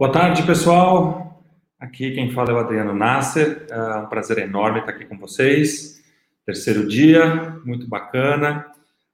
Boa tarde, pessoal. Aqui quem fala é o Adriano Nasser. É um prazer enorme estar aqui com vocês. Terceiro dia, muito bacana.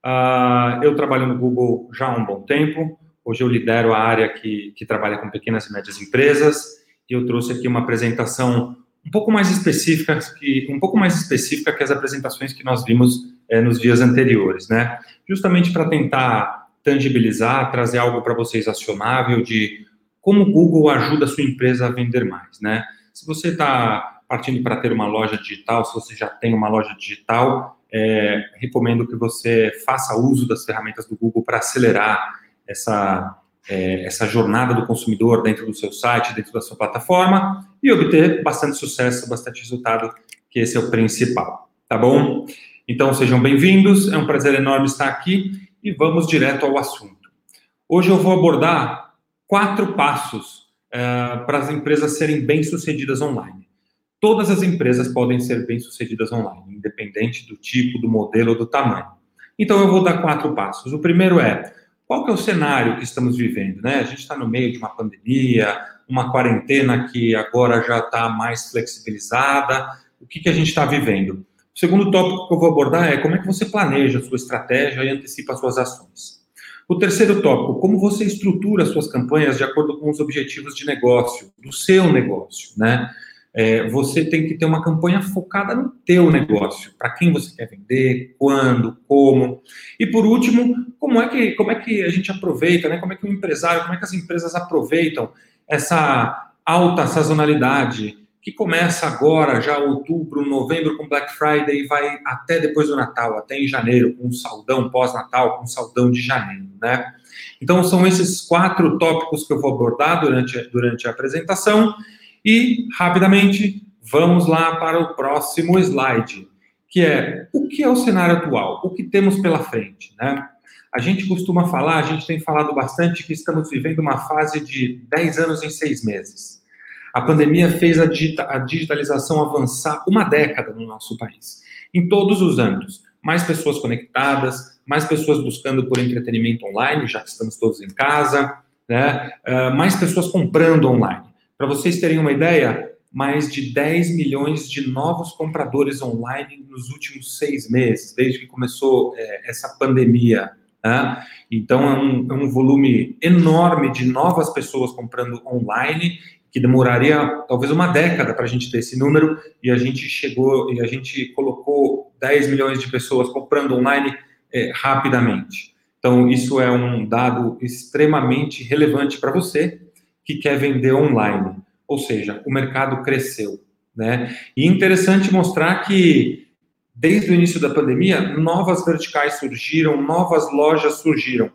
Uh, eu trabalho no Google já há um bom tempo. Hoje eu lidero a área que, que trabalha com pequenas e médias empresas. E eu trouxe aqui uma apresentação um pouco mais específica que um pouco mais específica que as apresentações que nós vimos é, nos dias anteriores, né? Justamente para tentar tangibilizar, trazer algo para vocês acionável de como o Google ajuda a sua empresa a vender mais, né? Se você está partindo para ter uma loja digital, se você já tem uma loja digital, é, recomendo que você faça uso das ferramentas do Google para acelerar essa, é, essa jornada do consumidor dentro do seu site, dentro da sua plataforma e obter bastante sucesso, bastante resultado, que esse é o principal, tá bom? Então sejam bem-vindos, é um prazer enorme estar aqui e vamos direto ao assunto. Hoje eu vou abordar quatro passos uh, para as empresas serem bem-sucedidas online. Todas as empresas podem ser bem-sucedidas online, independente do tipo, do modelo ou do tamanho. Então, eu vou dar quatro passos. O primeiro é, qual que é o cenário que estamos vivendo? Né? A gente está no meio de uma pandemia, uma quarentena que agora já está mais flexibilizada. O que, que a gente está vivendo? O segundo tópico que eu vou abordar é como é que você planeja a sua estratégia e antecipa as suas ações. O terceiro tópico, como você estrutura suas campanhas de acordo com os objetivos de negócio, do seu negócio, né? É, você tem que ter uma campanha focada no teu negócio, para quem você quer vender, quando, como. E por último, como é que como é que a gente aproveita, né? Como é que o empresário, como é que as empresas aproveitam essa alta sazonalidade que começa agora, já outubro, novembro com Black Friday e vai até depois do Natal, até em janeiro, com um saldão pós-Natal, com um saldão de janeiro, né? Então, são esses quatro tópicos que eu vou abordar durante, durante a apresentação e, rapidamente, vamos lá para o próximo slide, que é o que é o cenário atual, o que temos pela frente, né? A gente costuma falar, a gente tem falado bastante que estamos vivendo uma fase de 10 anos em seis meses. A pandemia fez a, digitalização avançar uma década no nosso país, em todos os âmbitos. Mais pessoas conectadas, mais pessoas buscando por entretenimento online, já que estamos todos em casa, né? Uh, mais pessoas comprando online. Para vocês terem uma ideia, mais de 10 milhões de novos compradores online nos últimos seis meses, desde que começou é, essa pandemia. Né? Então, é um, é um volume enorme de novas pessoas comprando online que demoraria talvez uma década para a gente ter esse número, e a gente chegou e a gente colocou 10 milhões de pessoas comprando online é, rapidamente. Então, isso é um dado extremamente relevante para você que quer vender online. Ou seja, o mercado cresceu. Né? E interessante mostrar que, desde o início da pandemia, novas verticais surgiram, novas lojas surgiram.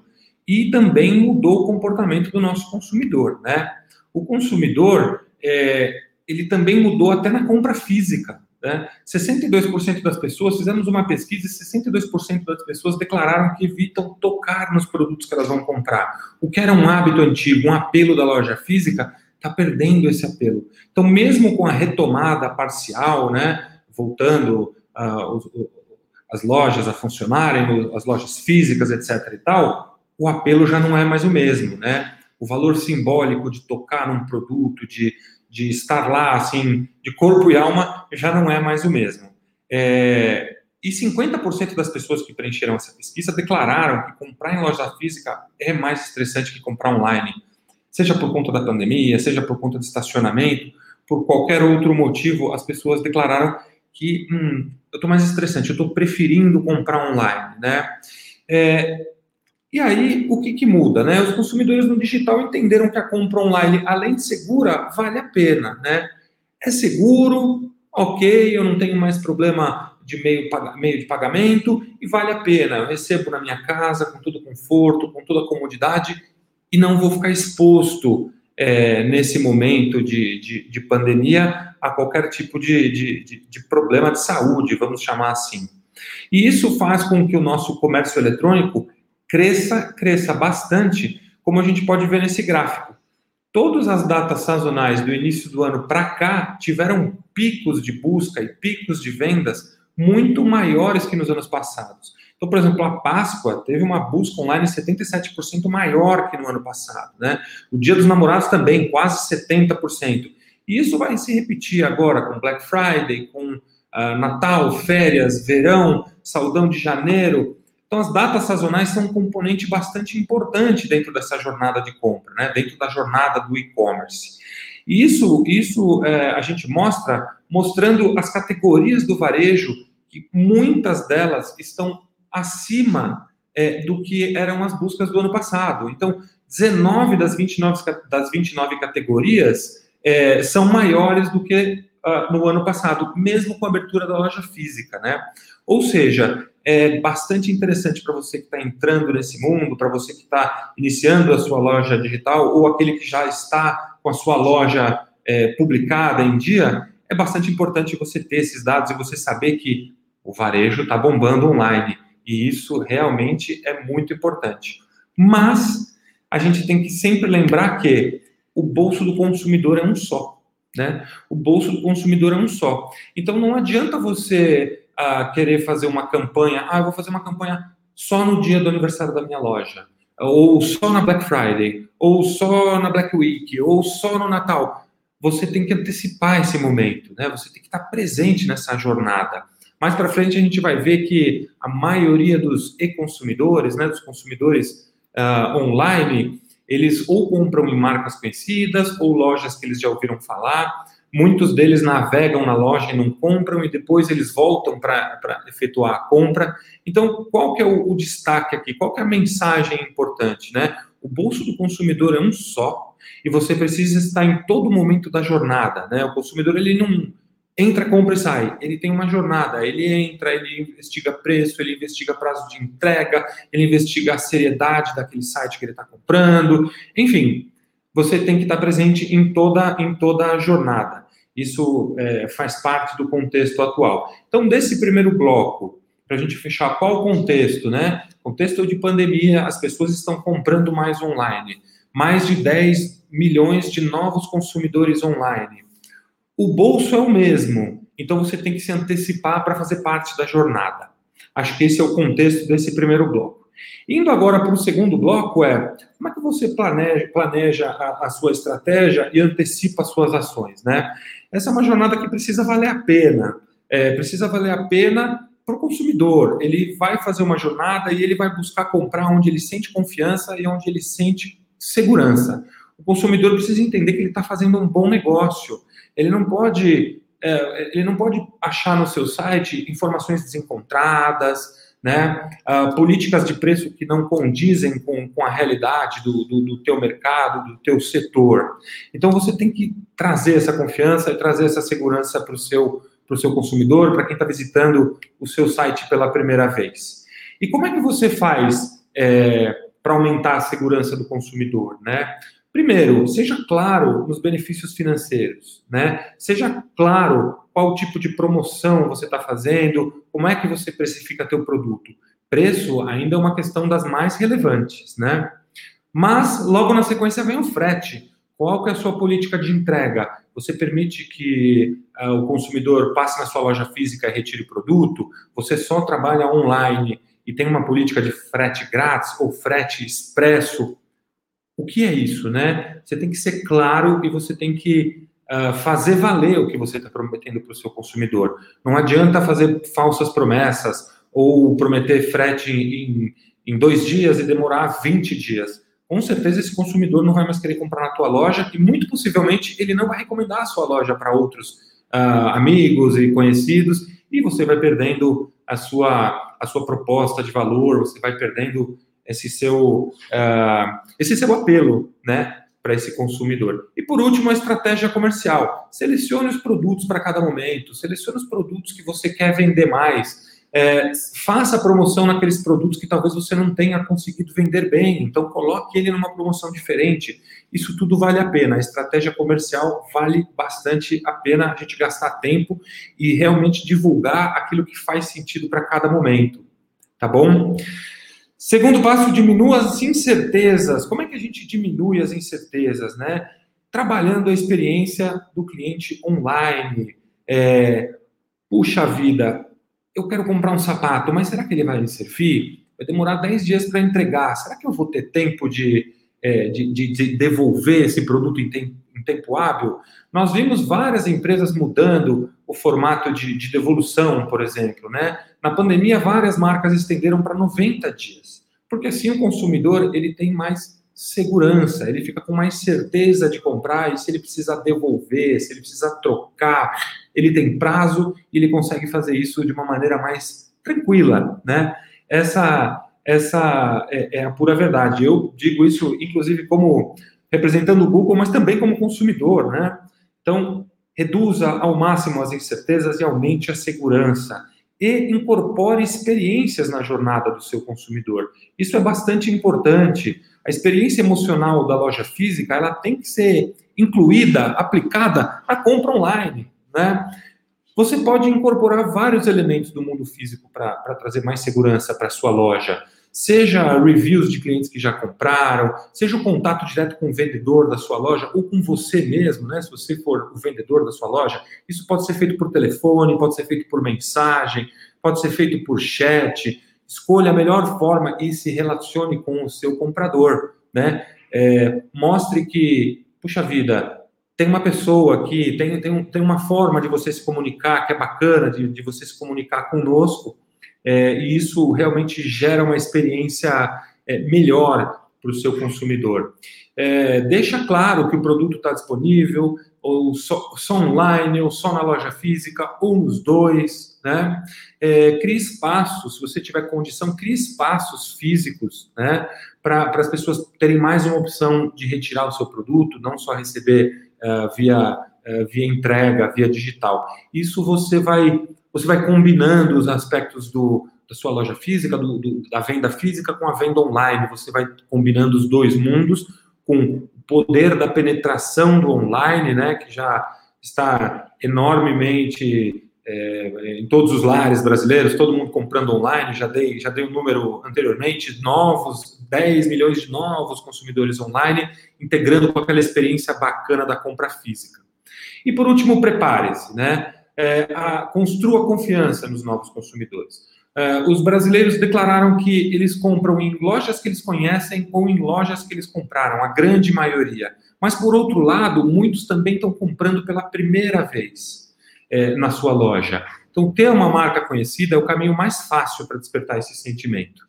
E também mudou o comportamento do nosso consumidor. Né? O consumidor é, ele também mudou até na compra física. Né? 62% das pessoas, fizemos uma pesquisa e 62% das pessoas declararam que evitam tocar nos produtos que elas vão comprar. O que era um hábito antigo, um apelo da loja física, está perdendo esse apelo. Então, mesmo com a retomada parcial, né, voltando uh, os, as lojas a funcionarem, as lojas físicas, etc. e tal, o apelo já não é mais o mesmo, né? O valor simbólico de tocar num produto, de, de estar lá, assim, de corpo e alma, já não é mais o mesmo. É, e 50% das pessoas que preencheram essa pesquisa declararam que comprar em loja física é mais estressante que comprar online. Seja por conta da pandemia, seja por conta de estacionamento, por qualquer outro motivo, as pessoas declararam que hum, eu estou mais estressante, eu estou preferindo comprar online, né? É, e aí, o que, que muda? Né? Os consumidores no digital entenderam que a compra online, além de segura, vale a pena. Né? É seguro, ok, eu não tenho mais problema de meio, meio de pagamento e vale a pena. Eu recebo na minha casa com todo conforto, com toda comodidade e não vou ficar exposto é, nesse momento de, de, de, pandemia a qualquer tipo de, de, de problema de saúde, vamos chamar assim. E isso faz com que o nosso comércio eletrônico cresça, cresça bastante, como a gente pode ver nesse gráfico. Todas as datas sazonais do início do ano para cá tiveram picos de busca e picos de vendas muito maiores que nos anos passados. Então, por exemplo, a Páscoa teve uma busca online 77% maior que no ano passado, né? O Dia dos Namorados também, quase 70%. E isso vai se repetir agora com Black Friday, com uh, Natal, férias, verão, saudão de janeiro. Então, as datas sazonais são um componente bastante importante dentro dessa jornada de compra, né? dentro da jornada do e-commerce. E isso, isso é, a gente mostra mostrando as categorias do varejo, que muitas delas estão acima é, do que eram as buscas do ano passado. Então, 19 das 29, das 29 categorias é, são maiores do que uh, no ano passado, mesmo com a abertura da loja física, né? Ou seja, é bastante interessante para você que está entrando nesse mundo, para você que está iniciando a sua loja digital, ou aquele que já está com a sua loja é, publicada em dia, é bastante importante você ter esses dados e você saber que o varejo está bombando online. E isso realmente é muito importante. Mas a gente tem que sempre lembrar que o bolso do consumidor é um só. Né? O bolso do consumidor é um só. Então não adianta você querer fazer uma campanha, ah, eu vou fazer uma campanha só no dia do aniversário da minha loja, ou só na Black Friday, ou só na Black Week, ou só no Natal. Você tem que antecipar esse momento, né? Você tem que estar presente nessa jornada. Mais para frente a gente vai ver que a maioria dos e-consumidores, né, dos consumidores uh, online, eles ou compram em marcas conhecidas ou lojas que eles já ouviram falar. Muitos deles navegam na loja e não compram e depois eles voltam para efetuar a compra. Então, qual que é o, o destaque aqui? Qual que é a mensagem importante, né? O bolso do consumidor é um só e você precisa estar em todo momento da jornada, né? O consumidor ele não entra, compra e sai. Ele tem uma jornada. Ele entra, ele investiga preço, ele investiga prazo de entrega, ele investiga a seriedade daquele site que ele está comprando. Enfim, você tem que estar presente em toda, em toda a jornada. Isso é, faz parte do contexto atual. Então, desse primeiro bloco, para a gente fechar, qual o contexto, né? Contexto de pandemia, as pessoas estão comprando mais online. Mais de 10 milhões de novos consumidores online o bolso é o mesmo, então você tem que se antecipar para fazer parte da jornada. Acho que esse é o contexto desse primeiro bloco. Indo agora para o segundo bloco é como é que você planeja, planeja a, a, sua estratégia e antecipa as suas ações, né? Essa é uma jornada que precisa valer a pena. É, precisa valer a pena para o consumidor. Ele vai fazer uma jornada e ele vai buscar comprar onde ele sente confiança e onde ele sente segurança. O consumidor precisa entender que ele está fazendo um bom negócio ele não pode, é, ele não pode achar no seu site informações desencontradas, né, uh, políticas de preço que não condizem com, com a realidade do, do, do teu mercado, do teu setor. Então você tem que trazer essa confiança e trazer essa segurança para o seu, seu consumidor, para quem está visitando o seu site pela primeira vez. E como é que você faz é, para aumentar a segurança do consumidor, né? Primeiro, seja claro nos benefícios financeiros, né? Seja claro qual tipo de promoção você está fazendo, como é que você precifica teu produto. Preço ainda é uma questão das mais relevantes, né? Mas logo na sequência vem o frete. Qual que é a sua política de entrega? Você permite que uh, o consumidor passe na sua loja física e retire o produto? Você só trabalha online e tem uma política de frete grátis ou frete expresso o que é isso, né? Você tem que ser claro e você tem que uh, fazer valer o que você está prometendo para o seu consumidor. Não adianta fazer falsas promessas ou prometer frete em, em dois dias e demorar 20 dias. Com certeza esse consumidor não vai mais querer comprar na tua loja e muito possivelmente ele não vai recomendar a sua loja para outros uh, amigos e conhecidos e você vai perdendo a sua, a sua proposta de valor, você vai perdendo esse seu, uh, esse seu apelo, né, para esse consumidor. E por último, a estratégia comercial. Selecione os produtos para cada momento, selecione os produtos que você quer vender mais. É, faça promoção naqueles produtos que talvez você não tenha conseguido vender bem, então coloque ele numa promoção diferente. Isso tudo vale a pena. A estratégia comercial vale bastante a pena a gente gastar tempo e realmente divulgar aquilo que faz sentido para cada momento. Tá bom? Segundo passo, diminua as incertezas. Como é que a gente diminui as incertezas, né? Trabalhando a experiência do cliente online. É, puxa vida, eu quero comprar um sapato, mas será que ele vai me servir? Vai demorar 10 dias para entregar. Será que eu vou ter tempo de, é, de, de, de, devolver esse produto em, tem, em, tempo hábil? Nós vimos várias empresas mudando o formato de, de devolução, por exemplo. Né? Na pandemia, várias marcas estenderam para 90 dias, porque assim o consumidor ele tem mais segurança, ele fica com mais certeza de comprar e se ele precisa devolver, se ele precisa trocar, ele tem prazo e ele consegue fazer isso de uma maneira mais tranquila, né? Essa, essa é, é a pura verdade. Eu digo isso, inclusive, como representando o Google, mas também como consumidor, né? Então, reduza ao máximo as incertezas e aumente a segurança e incorpore experiências na jornada do seu consumidor. Isso é bastante importante. A experiência emocional da loja física, ela tem que ser incluída, aplicada à compra online, né? Você pode incorporar vários elementos do mundo físico para trazer mais segurança para a sua loja. Seja reviews de clientes que já compraram, seja o contato direto com o vendedor da sua loja ou com você mesmo, né? Se você for o vendedor da sua loja, isso pode ser feito por telefone, pode ser feito por mensagem, pode ser feito por chat. Escolha a melhor forma e se relacione com o seu comprador, né? É, mostre que, puxa vida, tem uma pessoa aqui, tem, tem, tem uma forma de você se comunicar que é bacana, de, de você se comunicar conosco, é, e isso realmente gera uma experiência é, melhor para o seu consumidor. É, deixa claro que o produto está disponível, ou só, só, online, ou só na loja física, ou nos dois, né? É, crie espaços, se você tiver condição, crie espaços físicos, né? Para as pessoas terem mais uma opção de retirar o seu produto, não só receber uh, via, uh, via entrega, via digital. Isso você vai, você vai combinando os aspectos do, da sua loja física, do, do, da venda física com a venda online. Você vai combinando os dois mundos com o poder da penetração do online, né, que já está enormemente é, em todos os lares brasileiros, todo mundo comprando online, já dei, já dei um número anteriormente, novos, 10 milhões de novos consumidores online, integrando com aquela experiência bacana da compra física. E por último, prepare-se, né? É, a, construa confiança nos novos consumidores. É, os brasileiros declararam que eles compram em lojas que eles conhecem ou em lojas que eles compraram, a grande maioria. Mas, por outro lado, muitos também estão comprando pela primeira vez é, na sua loja. Então, ter uma marca conhecida é o caminho mais fácil para despertar esse sentimento.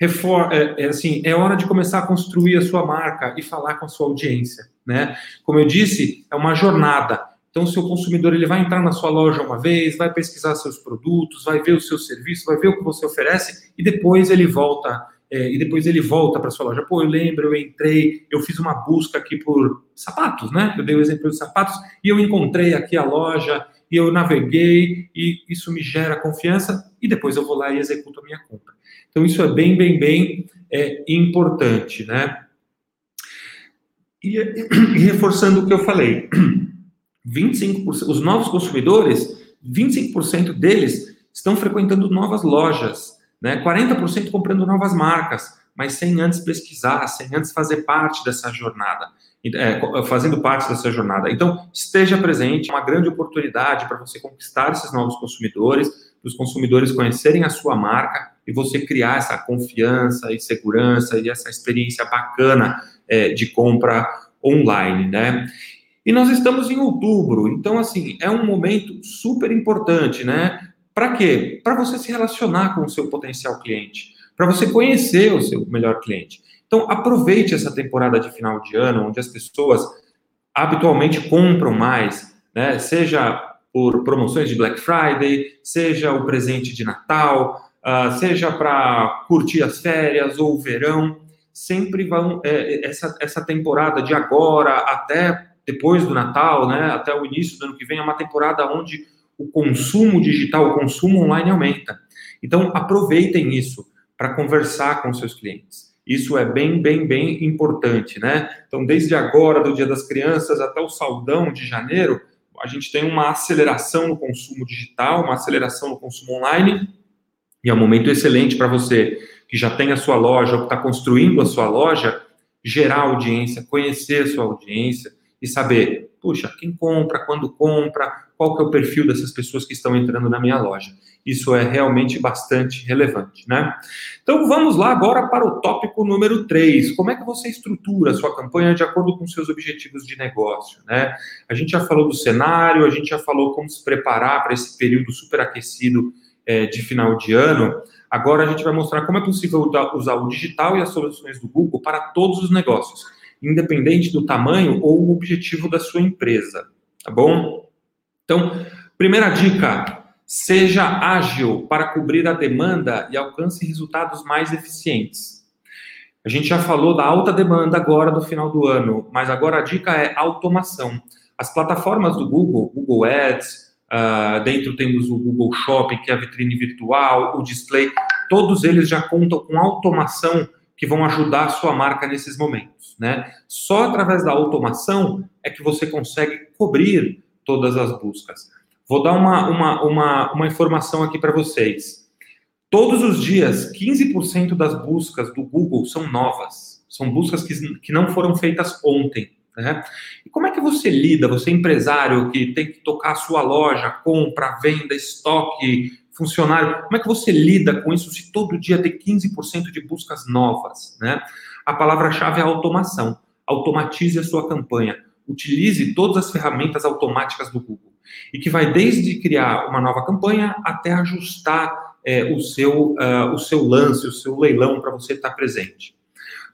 Refor é, é, assim, é hora de começar a construir a sua marca e falar com a sua audiência, né? Como eu disse, é uma jornada. Então, o seu consumidor ele vai entrar na sua loja uma vez, vai pesquisar seus produtos, vai ver o seu serviço, vai ver o que você oferece e depois ele volta é, e depois ele volta para sua loja. Pô, eu lembro, eu entrei, eu fiz uma busca aqui por sapatos, né? Eu dei o exemplo dos sapatos e eu encontrei aqui a loja e eu naveguei e isso me gera confiança e depois eu vou lá e executo a minha compra. Então isso é bem, bem, bem é, importante, né? E, e reforçando o que eu falei, 25%, os novos consumidores, 25% deles estão frequentando novas lojas, né? 40% comprando novas marcas, mas sem antes pesquisar, sem antes fazer parte dessa jornada é, fazendo parte dessa jornada. Então, esteja presente, é uma grande oportunidade para você conquistar esses novos consumidores, para os consumidores conhecerem a sua marca e você criar essa confiança e segurança e essa experiência bacana é, de compra online, né? E nós estamos em outubro, então, assim, é um momento super importante, né? Para quê? Para você se relacionar com o seu potencial cliente, para você conhecer o seu melhor cliente. Então, aproveite essa temporada de final de ano, onde as pessoas habitualmente compram mais, né? seja por promoções de Black Friday, seja o presente de Natal, uh, seja para curtir as férias ou o verão. Sempre vão, é, essa, essa temporada de agora até depois do Natal, né, até o início do ano que vem, é uma temporada onde o consumo digital, o consumo online aumenta. Então, aproveitem isso para conversar com seus clientes. Isso é bem, bem, bem importante, né? Então, desde agora, do Dia das Crianças até o saldão de janeiro, a gente tem uma aceleração no consumo digital, uma aceleração no consumo online, e é um momento excelente para você que já tem a sua loja ou que está construindo a sua loja, gerar audiência, conhecer a sua audiência e saber puxa, quem compra, quando compra, qual que é o perfil dessas pessoas que estão entrando na minha loja. Isso é realmente bastante relevante, né? Então vamos lá agora para o tópico número 3. Como é que você estrutura a sua campanha de acordo com seus objetivos de negócio, né? A gente já falou do cenário, a gente já falou como se preparar para esse período superaquecido é, de final de ano. Agora a gente vai mostrar como é possível usar o digital e as soluções do Google para todos os negócios, independente do tamanho ou o objetivo da sua empresa, tá bom? Então, primeira dica, Seja ágil para cobrir a demanda e alcance resultados mais eficientes. A gente já falou da alta demanda agora do final do ano, mas agora a dica é automação. As plataformas do Google, Google Ads, uh, dentro temos o Google Shopping, que é a vitrine virtual, o display, todos eles já contam com automação que vão ajudar a sua marca nesses momentos, né? Só através da automação é que você consegue cobrir todas as buscas. Vou dar uma, uma, uma, uma informação aqui para vocês. Todos os dias, 15% das buscas do Google são novas. São buscas que, que não foram feitas ontem. Né? E como é que você lida, você é empresário que tem que tocar a sua loja, compra, venda, estoque, funcionário, como é que você lida com isso se todo dia tem 15% de buscas novas? Né? A palavra-chave é automação. Automatize a sua campanha. Utilize todas as ferramentas automáticas do Google e que vai desde criar uma nova campanha até ajustar é, o, seu, uh, o seu lance, o seu leilão para você estar tá presente.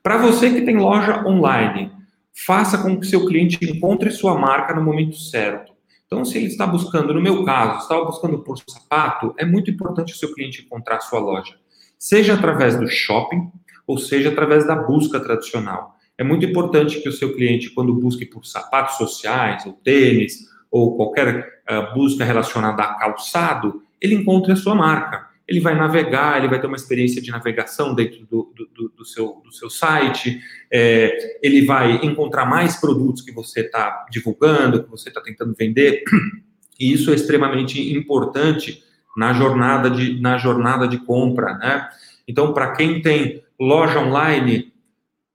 Para você que tem loja online, faça com que seu cliente encontre sua marca no momento certo. Então, se ele está buscando, no meu caso, estava buscando por sapato, é muito importante o seu cliente encontrar sua loja, seja através do shopping ou seja através da busca tradicional. É muito importante que o seu cliente, quando busque por sapatos sociais ou tênis ou qualquer uh, busca relacionada a calçado, ele encontre a sua marca. Ele vai navegar, ele vai ter uma experiência de navegação dentro do, do, do seu, do seu site, é, ele vai encontrar mais produtos que você está divulgando, que você está tentando vender, e isso é extremamente importante na jornada de, na jornada de compra, né? Então, para quem tem loja online,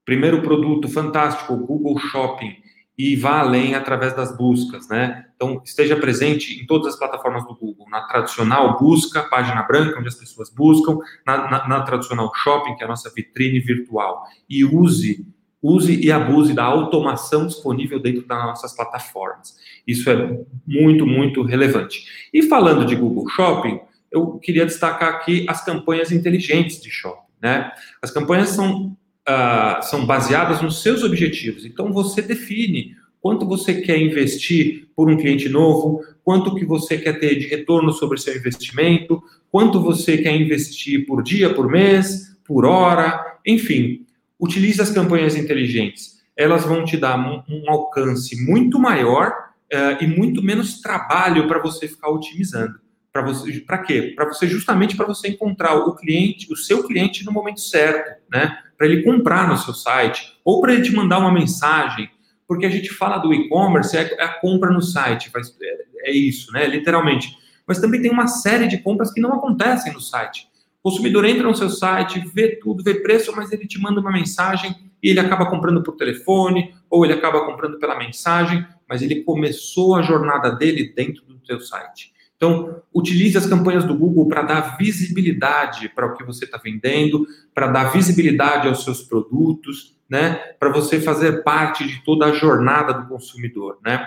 primeiro produto fantástico, Google Shopping, e vá além através das buscas, né? Então, esteja presente em todas as plataformas do Google, na tradicional busca, página branca, onde as pessoas buscam, na, na, na tradicional shopping, que é a nossa vitrine virtual, e use, use e abuse da automação disponível dentro das nossas plataformas. Isso é muito, muito relevante. E falando de Google Shopping, eu queria destacar aqui as campanhas inteligentes de shopping, né? As campanhas são uh, são baseadas nos seus objetivos. Então você define quanto você quer investir por um cliente novo, quanto que você quer ter de retorno sobre seu investimento, quanto você quer investir por dia, por mês, por hora, enfim. Utilize as campanhas inteligentes. Elas vão te dar um, um alcance muito maior uh, e muito menos trabalho para você ficar otimizando. Para você, para quê? Para você justamente para você encontrar o cliente, o seu cliente no momento certo, né? para ele comprar no seu site, ou para ele te mandar uma mensagem, porque a gente fala do e-commerce, é, é a compra no site, é, é isso, né? Literalmente. Mas também tem uma série de compras que não acontecem no site. O consumidor entra no seu site, vê tudo, vê preço, mas ele te manda uma mensagem e ele acaba comprando por telefone, ou ele acaba comprando pela mensagem, mas ele começou a jornada dele dentro do teu site. Então, utilize as campanhas do Google para dar visibilidade para o que você está vendendo, para dar visibilidade aos seus produtos, né? Para você fazer parte de toda a jornada do consumidor, né?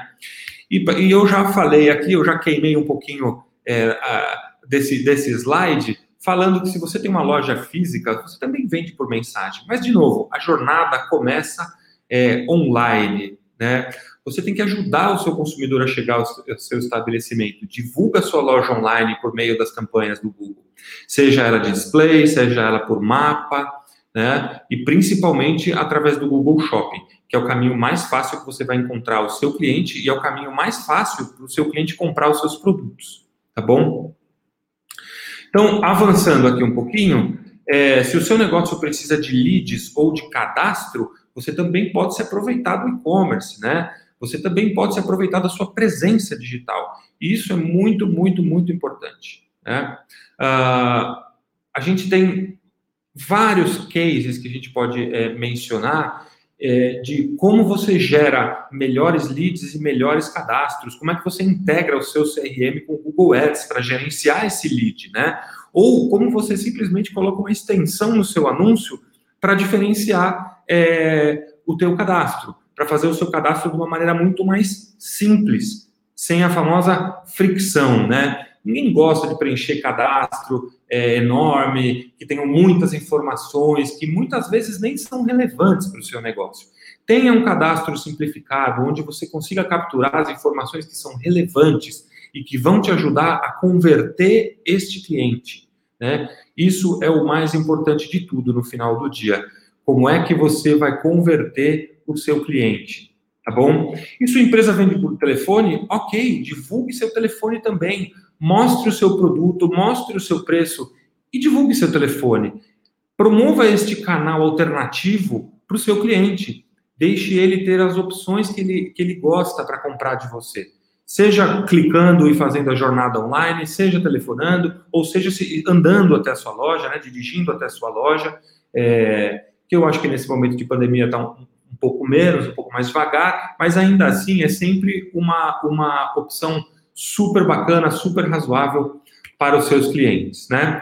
E, e eu já falei aqui, eu já queimei um pouquinho é, a, desse, desse slide, falando que se você tem uma loja física, você também vende por mensagem. Mas, de novo, a jornada começa é, online, né? Você tem que ajudar o seu consumidor a chegar ao seu estabelecimento. Divulga a sua loja online por meio das campanhas do Google. Seja ela de display, seja ela por mapa, né? E principalmente através do Google Shopping, que é o caminho mais fácil que você vai encontrar o seu cliente e é o caminho mais fácil para o seu cliente comprar os seus produtos. Tá bom? Então, avançando aqui um pouquinho, é, se o seu negócio precisa de leads ou de cadastro, você também pode se aproveitar do e-commerce, né? você também pode se aproveitar da sua presença digital. E isso é muito, muito, muito importante. Né? Uh, a gente tem vários cases que a gente pode é, mencionar é, de como você gera melhores leads e melhores cadastros, como é que você integra o seu CRM com o Google Ads para gerenciar esse lead, né? Ou como você simplesmente coloca uma extensão no seu anúncio para diferenciar é, o teu cadastro, para fazer o seu cadastro de uma maneira muito mais simples, sem a famosa fricção, né? Ninguém gosta de preencher cadastro é, enorme, que tenham muitas informações, que muitas vezes nem são relevantes para o seu negócio. Tenha um cadastro simplificado, onde você consiga capturar as informações que são relevantes e que vão te ajudar a converter este cliente. Né? Isso é o mais importante de tudo no final do dia. Como é que você vai converter o seu cliente? Tá bom? E sua empresa vende por telefone? Ok, divulgue seu telefone também mostre o seu produto, mostre o seu preço e divulgue seu telefone. Promova este canal alternativo para o seu cliente. Deixe ele ter as opções que ele, que ele gosta para comprar de você. Seja clicando e fazendo a jornada online, seja telefonando, ou seja andando até a sua loja, né, dirigindo até a sua loja, é, que eu acho que nesse momento de pandemia está um, um pouco menos, um pouco mais devagar, mas ainda assim é sempre uma, uma opção super bacana, super razoável para os seus clientes, né?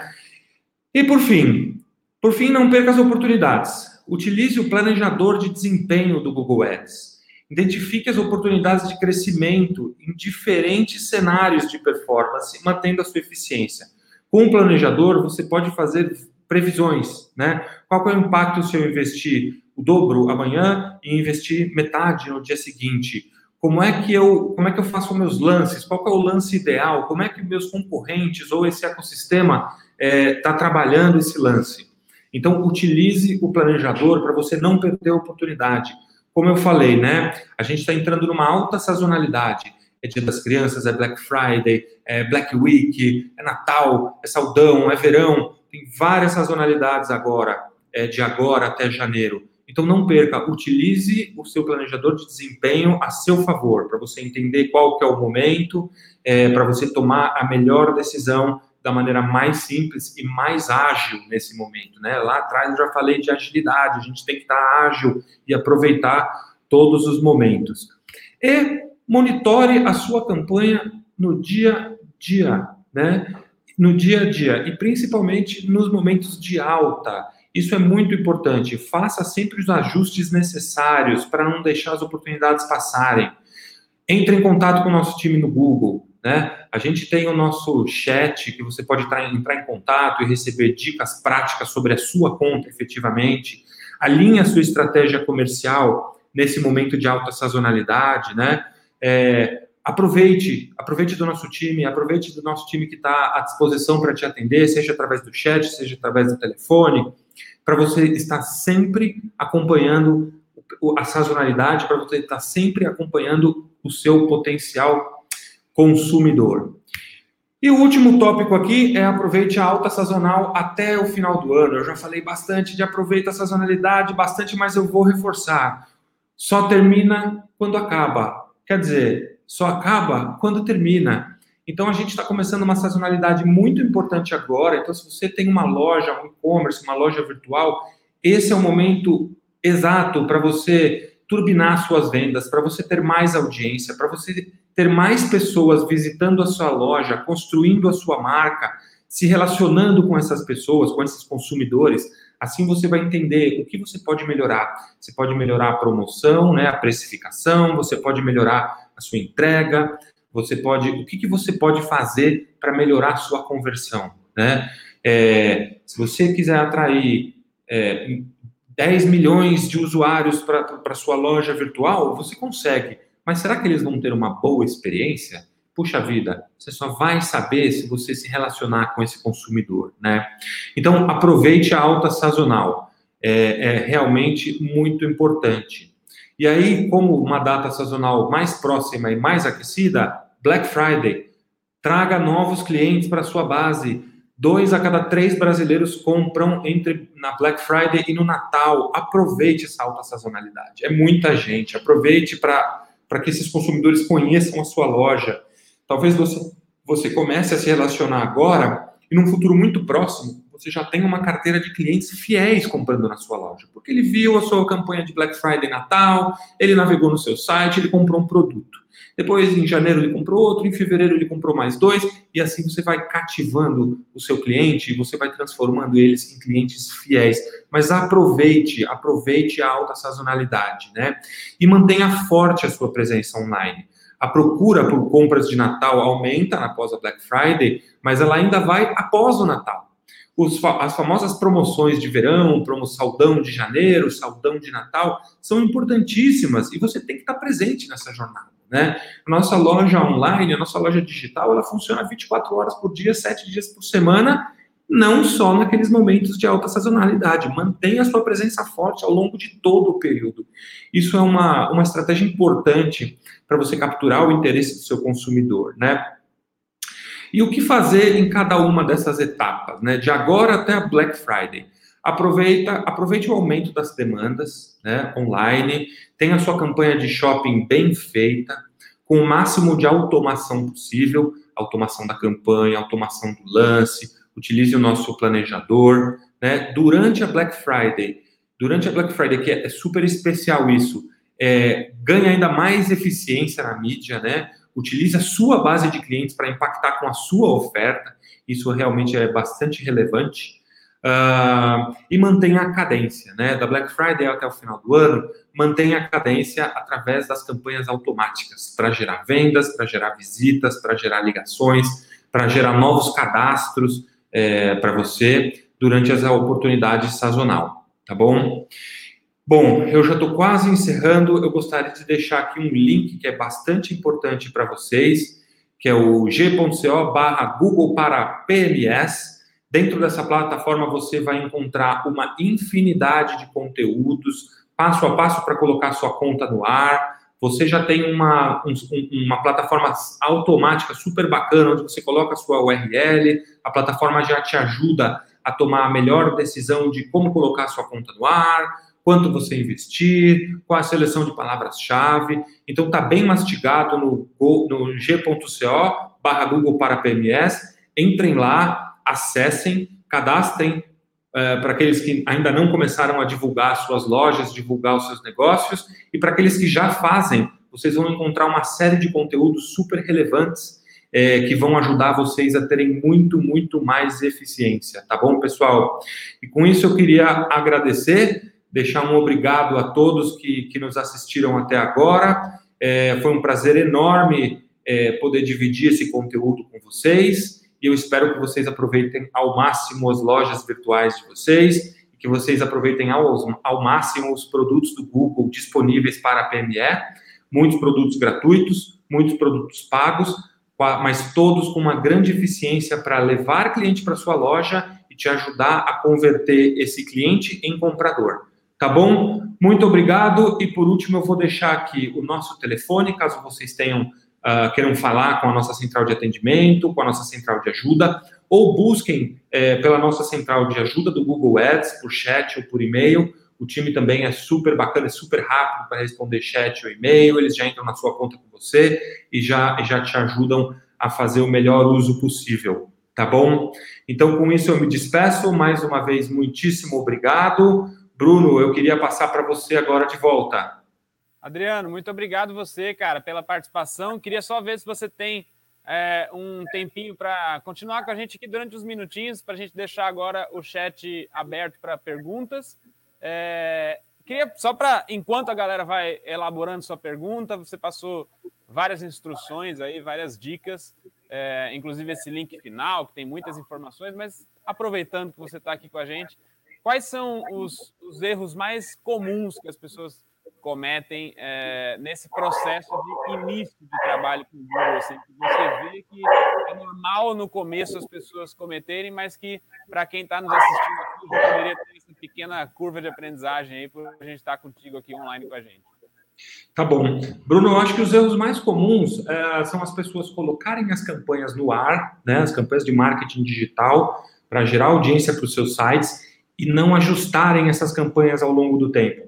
E por fim, por fim, não perca as oportunidades. Utilize o planejador de desempenho do Google Ads. Identifique as oportunidades de crescimento em diferentes cenários de performance, mantendo a sua eficiência. Com o planejador, você pode fazer previsões, né? Qual é o impacto se eu investir o dobro amanhã e investir metade no dia seguinte? Como é que eu, como é que eu faço meus lances? Qual é o lance ideal? Como é que meus concorrentes ou esse ecossistema está é, tá trabalhando esse lance? Então, utilize o planejador para você não perder a oportunidade. Como eu falei, né? A gente está entrando numa alta sazonalidade. É Dia das Crianças, é Black Friday, é Black Week, é Natal, é Saudão, é Verão. Tem várias sazonalidades agora, é, de agora até janeiro. Então, não perca, utilize o seu planejador de desempenho a seu favor, para você entender qual que é o momento, é, para você tomar a melhor decisão da maneira mais simples e mais ágil nesse momento. Né? Lá atrás eu já falei de agilidade, a gente tem que estar ágil e aproveitar todos os momentos. E monitore a sua campanha no dia a dia, né? No dia a dia, e principalmente nos momentos de alta. Isso é muito importante. Faça sempre os ajustes necessários para não deixar as oportunidades passarem. Entre em contato com o nosso time no Google. Né? A gente tem o nosso chat que você pode entrar em contato e receber dicas práticas sobre a sua conta efetivamente. Alinhe a sua estratégia comercial nesse momento de alta sazonalidade, né? É, aproveite, aproveite do nosso time, aproveite do nosso time que está à disposição para te atender, seja através do chat, seja através do telefone para você estar sempre acompanhando a sazonalidade, para você estar sempre acompanhando o seu potencial consumidor. E o último tópico aqui é aproveite a alta sazonal até o final do ano. Eu já falei bastante de aproveita a sazonalidade, bastante, mas eu vou reforçar. Só termina quando acaba. Quer dizer, só acaba quando termina. Então, a gente está começando uma sazonalidade muito importante agora. Então, se você tem uma loja, um e-commerce, uma loja virtual, esse é o momento exato para você turbinar suas vendas, para você ter mais audiência, para você ter mais pessoas visitando a sua loja, construindo a sua marca, se relacionando com essas pessoas, com esses consumidores. Assim você vai entender o que você pode melhorar. Você pode melhorar a promoção, né, a precificação, você pode melhorar a sua entrega, você pode, o que, que você pode fazer para melhorar a sua conversão, né? É, se você quiser atrair é, 10 milhões de usuários para sua loja virtual, você consegue. Mas será que eles vão ter uma boa experiência? Puxa vida, você só vai saber se você se relacionar com esse consumidor, né? Então, aproveite a alta sazonal. É, é realmente muito importante. E aí, como uma data sazonal mais próxima e mais aquecida, Black Friday. Traga novos clientes para sua base. Dois a cada três brasileiros compram entre na Black Friday e no Natal. Aproveite essa alta sazonalidade. É muita gente. Aproveite para que esses consumidores conheçam a sua loja. Talvez você, você comece a se relacionar agora e num futuro muito próximo você já tem uma carteira de clientes fiéis comprando na sua loja, porque ele viu a sua campanha de Black Friday Natal, ele navegou no seu site, ele comprou um produto. Depois, em janeiro, ele comprou outro, em fevereiro, ele comprou mais dois, e assim você vai cativando o seu cliente e você vai transformando eles em clientes fiéis. Mas aproveite, aproveite a alta sazonalidade, né? E mantenha forte a sua presença online. A procura por compras de Natal aumenta após a Black Friday, mas ela ainda vai após o Natal. Os, as famosas promoções de verão, promo saldão de janeiro, saldão de Natal, são importantíssimas e você tem que estar presente nessa jornada. Né? Nossa loja online, a nossa loja digital, ela funciona 24 horas por dia, 7 dias por semana, não só naqueles momentos de alta sazonalidade. Mantenha a sua presença forte ao longo de todo o período. Isso é uma, uma estratégia importante para você capturar o interesse do seu consumidor, né? E o que fazer em cada uma dessas etapas, né? De agora até a Black Friday. Aproveita, aproveite o aumento das demandas, né, online, tenha sua campanha de shopping bem feita, com o máximo de automação possível, automação da campanha, automação do lance, utilize o nosso planejador, né? Durante a Black Friday, durante a Black Friday, que é super especial isso, é, ganha ainda mais eficiência na mídia, né? Utilize a sua base de clientes para impactar com a sua oferta, isso realmente é bastante relevante. Uh, e mantenha a cadência, né? Da Black Friday até o final do ano, mantenha a cadência através das campanhas automáticas para gerar vendas, para gerar visitas, para gerar ligações, para gerar novos cadastros é, para você durante essa oportunidade sazonal, tá bom? Bom, eu já estou quase encerrando. Eu gostaria de deixar aqui um link que é bastante importante para vocês, que é o g.co barra Google para PMS. Dentro dessa plataforma você vai encontrar uma infinidade de conteúdos, passo a passo para colocar sua conta no ar. Você já tem uma, um, uma plataforma automática super bacana, onde você coloca a sua URL, a plataforma já te ajuda a tomar a melhor decisão de como colocar sua conta no ar, quanto você investir, qual a seleção de palavras-chave. Então, está bem mastigado no, no g.co barra Google para PMS. Entrem lá, acessem, cadastrem uh, para aqueles que ainda não começaram a divulgar suas lojas, divulgar os seus negócios, e para aqueles que já fazem, vocês vão encontrar uma série de conteúdos super relevantes é, que vão ajudar vocês a terem muito, muito mais eficiência, tá bom, pessoal? E com isso eu queria agradecer deixar um obrigado a todos que, que nos assistiram até agora. É, foi um prazer enorme é, poder dividir esse conteúdo com vocês e eu espero que vocês aproveitem ao máximo as lojas virtuais de vocês e que vocês aproveitem ao, ao máximo os produtos do Google disponíveis para a PME, muitos produtos gratuitos, muitos produtos pagos, mas todos com uma grande eficiência para levar cliente para sua loja e te ajudar a converter esse cliente em comprador. Tá bom? Muito obrigado. E por último, eu vou deixar aqui o nosso telefone, caso vocês tenham uh, queiram falar com a nossa central de atendimento, com a nossa central de ajuda, ou busquem é, pela nossa central de ajuda do Google Ads, por chat ou por e-mail. O time também é super bacana, é super rápido para responder chat ou e-mail. Eles já entram na sua conta com você e já, já te ajudam a fazer o melhor uso possível. Tá bom? Então, com isso, eu me despeço. Mais uma vez, muitíssimo obrigado. Bruno, eu queria passar para você agora de volta. Adriano, muito obrigado você, cara, pela participação. Queria só ver se você tem é, um tempinho para continuar com a gente aqui durante uns minutinhos, para a gente deixar agora o chat aberto para perguntas. É, queria só para, enquanto a galera vai elaborando sua pergunta, você passou várias instruções aí, várias dicas, é, inclusive esse link final, que tem muitas informações, mas aproveitando que você está aqui com a gente, quais são os, os, erros mais comuns que as pessoas cometem é, nesse processo de início de trabalho com o Google? Assim, você vê que é normal no começo as pessoas cometerem, mas que para quem está nos assistindo aqui já poderia ter essa pequena curva de aprendizagem aí por a gente estar tá contigo aqui online com a gente. Tá bom. Bruno, eu acho que os erros mais comuns é, são as pessoas colocarem as campanhas no ar, né, as campanhas de marketing digital, para gerar audiência para os seus sites e não ajustarem essas campanhas ao longo do tempo.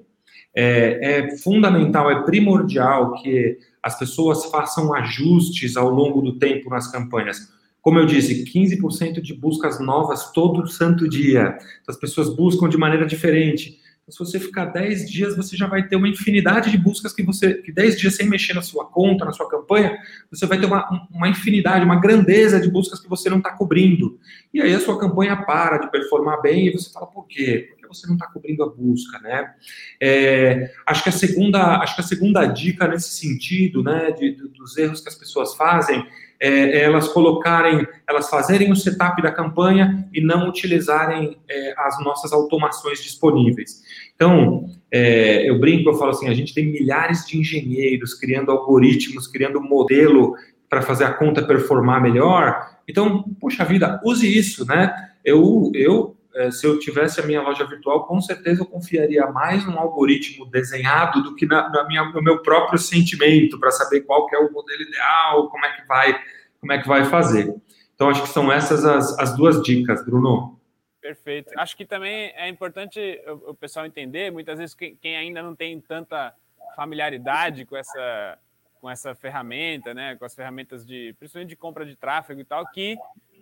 É, é, fundamental, é primordial que as pessoas façam ajustes ao longo do tempo nas campanhas. Como eu disse, 15% de buscas novas todo santo dia. As pessoas buscam de maneira diferente. Então, se você ficar 10 dias, você já vai ter uma infinidade de buscas que você, que 10 dias sem mexer na sua conta, na sua campanha, você vai ter uma, uma infinidade, uma grandeza de buscas que você não está cobrindo. E aí a sua campanha para de performar bem e você fala, por quê? Porque você não está cobrindo a busca, né? É, acho que a segunda, acho que a segunda dica nesse sentido, né, de, dos erros que as pessoas fazem, é, elas colocarem, elas fazerem o setup da campanha e não utilizarem é, as nossas automações disponíveis. Então, é, eu brinco, eu falo assim, a gente tem milhares de engenheiros criando algoritmos, criando modelo para fazer a conta performar melhor. Então, puxa vida, use isso, né? Eu, eu se eu tivesse a minha loja virtual, com certeza eu confiaria mais num algoritmo desenhado do que na, na minha, no meu próprio sentimento para saber qual é o modelo ideal, como é que vai, como é que vai fazer. Então acho que são essas as, as duas dicas, Bruno. Perfeito. Acho que também é importante o, o pessoal entender, muitas vezes quem, quem ainda não tem tanta familiaridade com essa com essa ferramenta, né, com as ferramentas de, principalmente de compra de tráfego e tal, que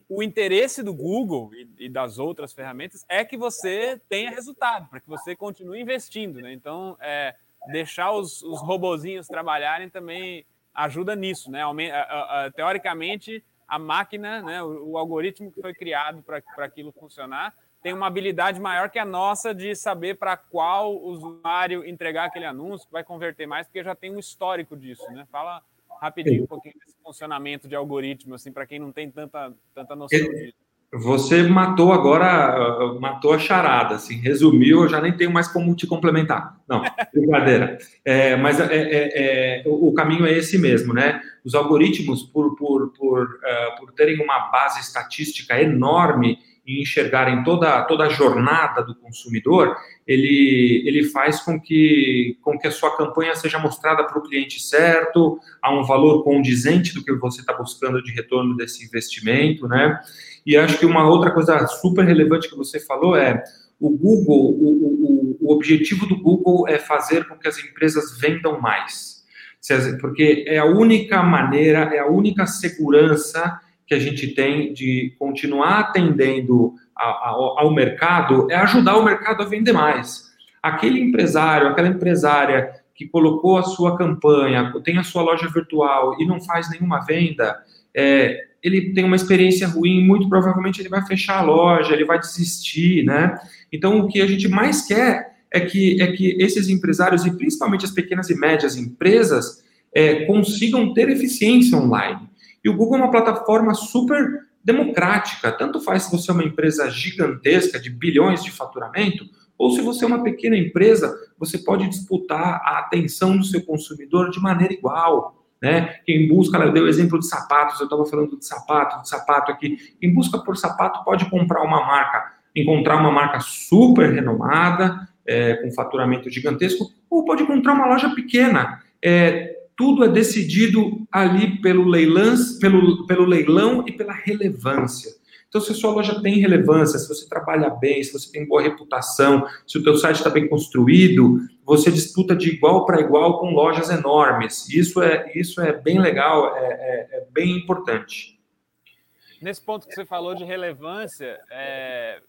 o interesse do Google e, e, das outras ferramentas é que você tenha resultado, para que você continue investindo. Né? Então, é, deixar os, os robozinhos trabalharem também ajuda nisso. Né? Teoricamente, a máquina, né, o, o algoritmo que foi criado para aquilo funcionar, tem uma habilidade maior que a nossa de saber para qual usuário entregar aquele anúncio que vai converter mais, porque já tem um histórico disso. Né? Fala rapidinho um pouquinho desse funcionamento de algoritmo, assim, para quem não tem tanta, tanta noção disso. Você matou agora, matou a charada, assim, resumiu, eu já nem tenho mais como te complementar. Não, brincadeira. É, mas é, é, é, o caminho é esse mesmo, né? Os algoritmos, por, por, por, uh, por terem uma base estatística enorme e enxergarem toda, toda a jornada do consumidor, ele, ele faz com que, com que a sua campanha seja mostrada para o cliente certo, a um valor condizente do que você está buscando de retorno desse investimento, né? E acho que uma outra coisa super relevante que você falou é o Google, o, o, o objetivo do Google é fazer com que as empresas vendam mais. Porque é a única maneira, é a única segurança que a gente tem de continuar atendendo ao, ao mercado é ajudar o mercado a vender mais. Aquele empresário, aquela empresária que colocou a sua campanha, tem a sua loja virtual e não faz nenhuma venda, é, ele tem uma experiência ruim, muito provavelmente ele vai fechar a loja, ele vai desistir, né? Então, o que a gente mais quer é que, é que esses empresários, e principalmente as pequenas e médias empresas, é, consigam ter eficiência online. E o Google é uma plataforma super democrática. Tanto faz se você é uma empresa gigantesca de bilhões de faturamento, ou se você é uma pequena empresa, você pode disputar a atenção do seu consumidor de maneira igual. Né? Quem busca, eu dei o exemplo de sapatos, eu estava falando de sapato, de sapato aqui. Quem busca por sapato pode comprar uma marca, encontrar uma marca super renomada, é, com faturamento gigantesco, ou pode encontrar uma loja pequena. É, tudo é decidido ali pelo leilão, pelo, pelo leilão e pela relevância. Então, se a sua loja tem relevância, se você trabalha bem, se você tem boa reputação, se o teu site está bem construído, você disputa de igual para igual com lojas enormes. Isso é, isso é bem legal, é, é, é bem importante. Nesse ponto que você falou de relevância, é,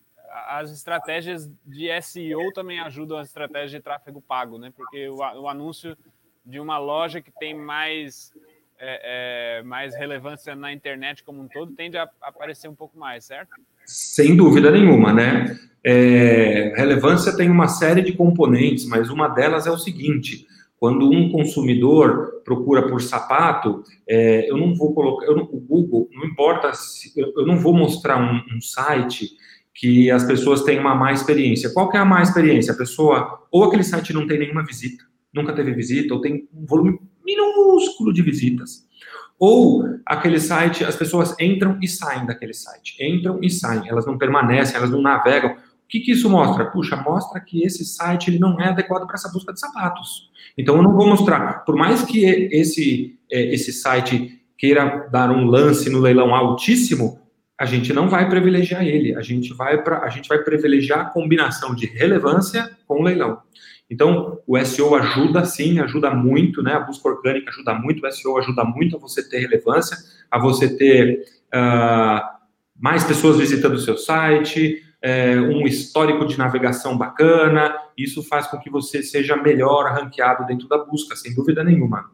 as estratégias de SEO também ajudam as estratégias de tráfego pago, né? Porque o, o anúncio de uma loja que tem mais, é, é, mais relevância na internet como um todo tende a aparecer um pouco mais, certo? Sem dúvida nenhuma, né? É, relevância tem uma série de componentes, mas uma delas é o seguinte: quando um consumidor procura por sapato, é, eu não vou colocar, não, o Google, não importa, se, eu, eu não vou mostrar um, um, site que as pessoas têm uma má experiência. Qual que é a má experiência? A pessoa, ou aquele site não tem nenhuma visita, nunca teve visita, ou tem um volume minúsculo de visitas. Ou aquele site, as pessoas entram e saem daquele site. Entram e saem, elas não permanecem, elas não navegam. O que, que isso mostra? Puxa, mostra que esse site ele não é adequado para essa busca de sapatos. Então eu não vou mostrar, por mais que esse, é, esse site queira dar um lance no leilão altíssimo, a gente não vai privilegiar ele. A gente vai para a gente vai privilegiar a combinação de relevância com leilão. Então, o SEO ajuda sim, ajuda muito, né? A busca orgânica ajuda muito, o SEO ajuda muito a você ter relevância, a você ter uh, mais pessoas visitando o seu site, é, um histórico de navegação bacana. Isso faz com que você seja melhor ranqueado dentro da busca, sem dúvida nenhuma.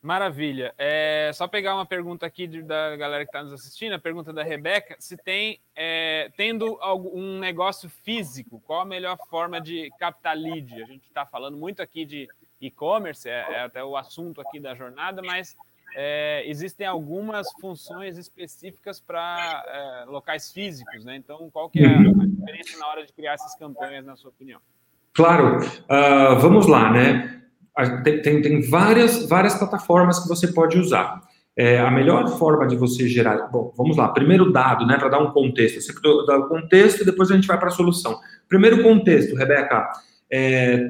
Maravilha. É só pegar uma pergunta aqui de, da galera que está nos assistindo, a pergunta da Rebeca, se tem, é, tendo algum negócio físico, qual a melhor forma de captar lead? A gente está falando muito aqui de e-commerce, é, é, até o assunto aqui da jornada, mas é, existem algumas funções específicas para é, locais físicos, né? Então, qual que é a, a, diferença na hora de criar essas campanhas, na sua opinião? Claro, uh, vamos lá, né? Tem, tem, tem, várias, várias plataformas que você pode usar. É, a melhor forma de você gerar. Bom, vamos lá. Primeiro dado, né, para dar um contexto. Você dá o contexto e depois a gente vai para a solução. Primeiro contexto, Rebeca. É,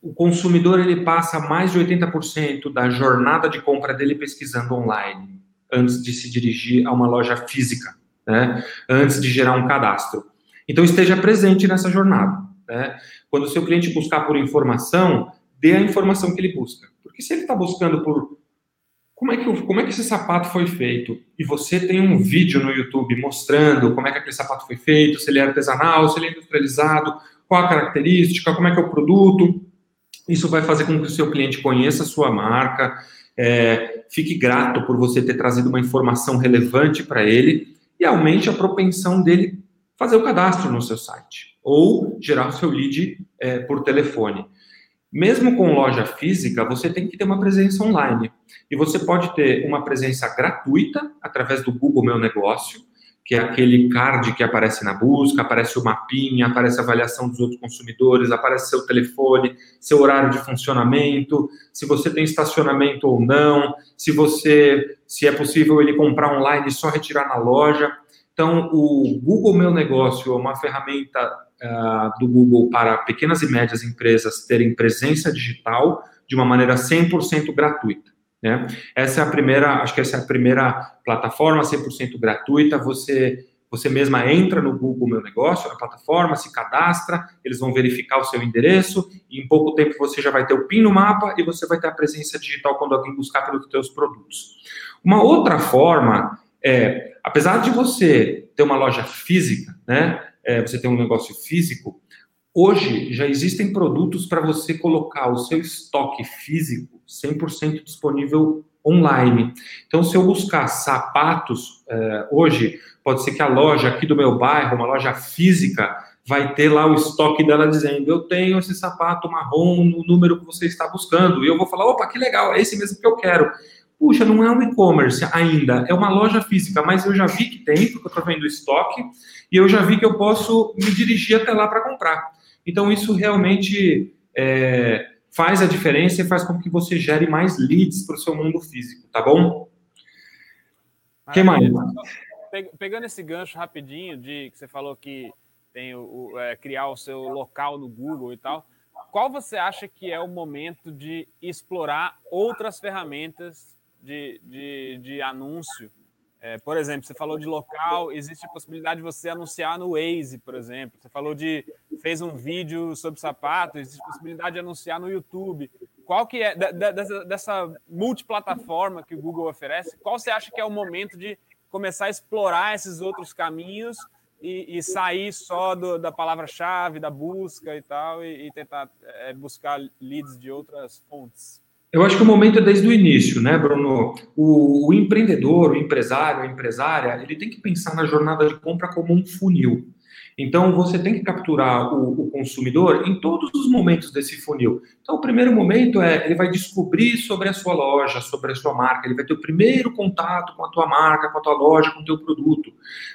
o consumidor ele passa mais de 80% da jornada de compra dele pesquisando online antes de se dirigir a uma loja física, né? Antes de gerar um cadastro. Então esteja presente nessa jornada. Né? Quando o seu cliente buscar por informação, dê a informação que ele busca. Porque se ele está buscando por como é, que, como é que esse sapato foi feito e você tem um vídeo no YouTube mostrando como é que aquele sapato foi feito, se ele é artesanal, se ele é industrializado, qual a característica, como é que é o produto, isso vai fazer com que o seu cliente conheça a sua marca, é, fique grato por você ter trazido uma informação relevante para ele e aumente a propensão dele fazer o cadastro no seu site ou gerar o seu lead é, por telefone. Mesmo com loja física, você tem que ter uma presença online. E você pode ter uma presença gratuita através do Google Meu Negócio, que é aquele card que aparece na busca, aparece o mapinha, aparece a avaliação dos outros consumidores, aparece seu telefone, seu horário de funcionamento, se você tem estacionamento ou não, se você, se é possível ele comprar online e só retirar na loja. Então, o Google Meu Negócio é uma ferramenta uh, do Google para pequenas e médias empresas terem presença digital de uma maneira 100% gratuita. Né? Essa é a primeira, acho que essa é a primeira plataforma 100% gratuita. Você você mesma entra no Google Meu Negócio, na plataforma, se cadastra, eles vão verificar o seu endereço e em pouco tempo você já vai ter o PIN no mapa e você vai ter a presença digital quando alguém buscar pelos seus produtos. Uma outra forma é, apesar de você ter uma loja física, né, é, você tem um negócio físico, hoje já existem produtos para você colocar o seu estoque físico 100% disponível online. Então, se eu buscar sapatos é, hoje, pode ser que a loja aqui do meu bairro, uma loja física, vai ter lá o estoque dela dizendo: eu tenho esse sapato marrom no número que você está buscando. E eu vou falar: opa, que legal, é esse mesmo que eu quero. Puxa, não é um e-commerce ainda, é uma loja física, mas eu já vi que tem, porque eu estou vendo o estoque, e eu já vi que eu posso me dirigir até lá para comprar. Então, isso realmente é, faz a diferença e faz com que você gere mais leads para o seu mundo físico, tá bom? O que mais? Pegando esse gancho rapidinho de que você falou que tem o, o é, criar o seu local no Google e tal, qual você acha que é o momento de explorar outras ferramentas de, de, de anúncio é, por exemplo, você falou de local, existe a possibilidade de você anunciar no Waze, por exemplo. Você falou de fez um vídeo sobre sapato, existe a possibilidade de anunciar no YouTube. Qual que é dessa, dessa multiplataforma que o Google oferece? Qual você acha que é o momento de começar a explorar esses outros caminhos e, e sair só do, da palavra-chave, da busca e tal, e, e tentar é, buscar leads de outras fontes? Eu acho que o momento é desde o início, né, Bruno? O, o, empreendedor, o empresário, a empresária, ele tem que pensar na jornada de compra como um funil. Então, você tem que capturar o, o, consumidor em todos os momentos desse funil. Então, o primeiro momento é ele vai descobrir sobre a sua loja, sobre a sua marca, ele vai ter o primeiro contato com a tua marca, com a tua loja, com o teu produto.